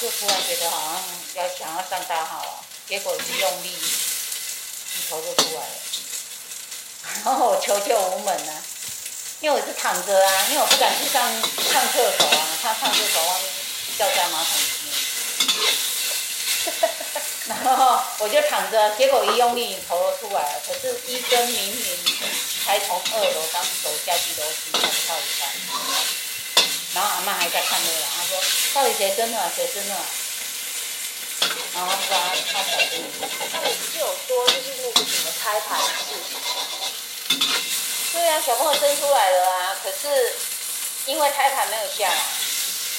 就突然觉得好像要想要上大号啊，结果一用力，头就出来了。然后我求救无门啊，因为我是躺着啊，因为我不敢去上上厕所啊，怕上厕所外面掉在马桶里面。然后我就躺着，结果一用力，头都出来了。可是医生明明才从二楼刚走下去楼梯，才不到一半。然后阿妈还在看那个，她说到底谁生的？谁生的？然后他说他他才生的。他不是有说就是那个什么胎盘的事情？对啊，小朋友生出来了啊，可是因为胎盘没有下来，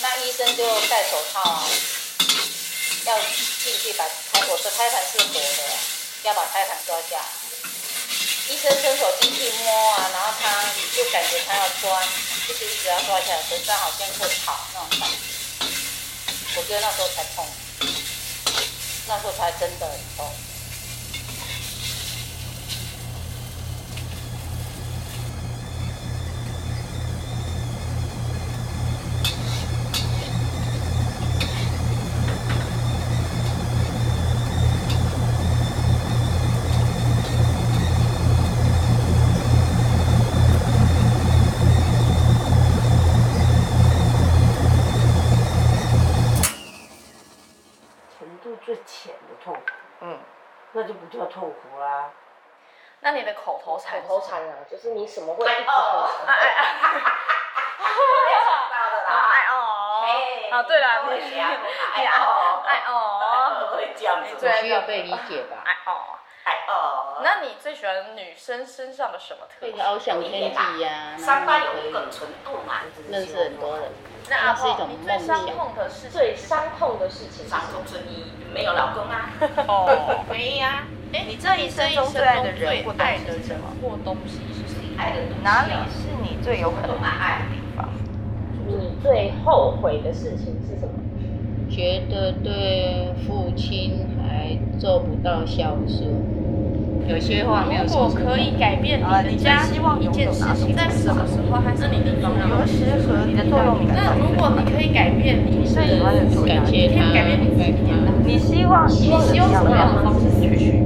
那医生就戴手套啊，要进去把胎，我说胎盘是活的，要把胎盘抓下来。医生伸手进去摸啊，然后他就感觉他要钻，就是一直要抓起来，身上好像会跑那种感觉。我觉得那时候才痛，那时候才真的很痛。那就不叫痛苦啦。那你的口头禅？口头禅啊，就是你什么会？哎哦，哎哎哎。哎哦，啊对了，哎哦，哎哦，会这样子，对，需要被理解吧？哎哦，哎哦。那你最喜欢女生身上的什么特质？翱翔天际呀，伤疤有一个程度嘛，认识很多人。那阿婆，你最伤痛的事情？最伤痛的事情？伤痛是你没有老公啊？哦，没呀。哎，你这一生中最爱的人或爱的什么或东西是谁？爱的东西？哪里是你最有可能爱的地方？你最后悔的事情是什么？觉得对父亲还做不到孝顺。有些话没有说。如果可以改变你的家一件事情，在什么时候还是你的重要？何时和你的座右铭？那如果你可以改变你的你可以改变你自己的，你希望你希望什么样的方式去？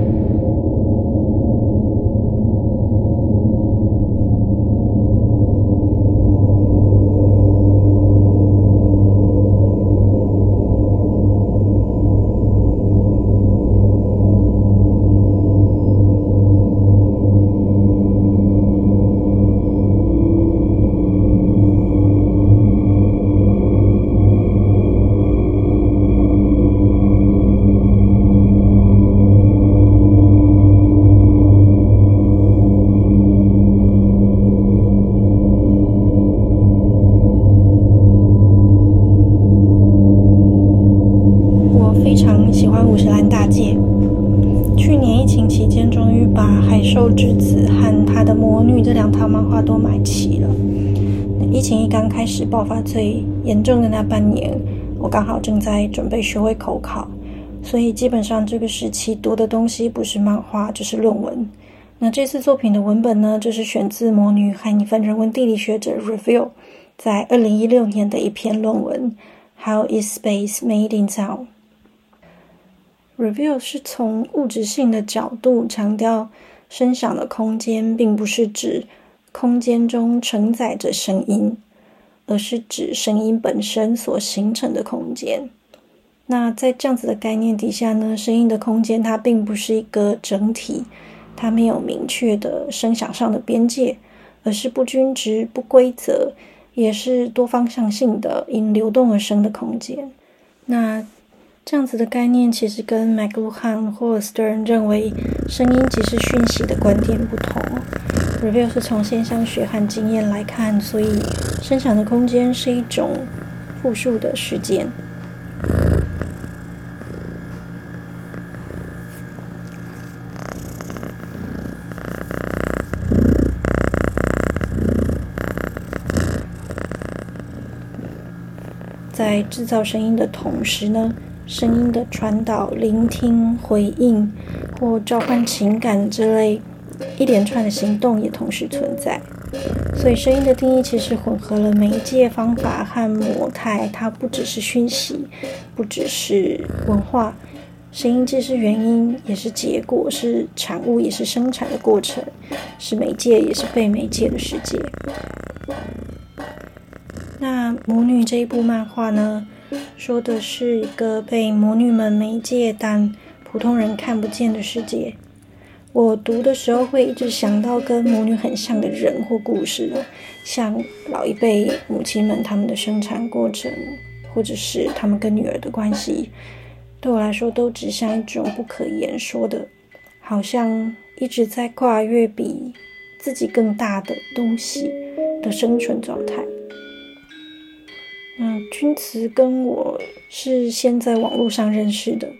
十岚大介。去年疫情期间，终于把《海兽之子》和他的魔女这两套漫画都买齐了。疫情一刚开始爆发最严重的那半年，我刚好正在准备学会口考，所以基本上这个时期读的东西不是漫画就是论文。那这次作品的文本呢，就是选自《魔女》和一份人文地理学者 Review 在二零一六年的一篇论文，How is space made in Review 是从物质性的角度强调，声响的空间并不是指空间中承载着声音。而是指声音本身所形成的空间。那在这样子的概念底下呢，声音的空间它并不是一个整体，它没有明确的声响上的边界，而是不均值、不规则，也是多方向性的，因流动而生的空间。那这样子的概念其实跟 McLuhan 或 Stern 认为声音即是讯息的观点不同。Review 是从现象学和经验来看，所以声响的空间是一种复数的时间。在制造声音的同时呢，声音的传导、聆听、回应或召唤情感之类。一连串的行动也同时存在，所以声音的定义其实混合了媒介、方法和模态。它不只是讯息，不只是文化。声音既是原因，也是结果；是产物，也是生产的过程；是媒介，也是被媒介的世界。那《母女》这一部漫画呢，说的是一个被魔女们媒介，但普通人看不见的世界。我读的时候会一直想到跟魔女很像的人或故事，像老一辈母亲们他们的生产过程，或者是他们跟女儿的关系，对我来说都指向一种不可言说的，好像一直在跨越比自己更大的东西的生存状态。嗯，君慈跟我是先在网络上认识的。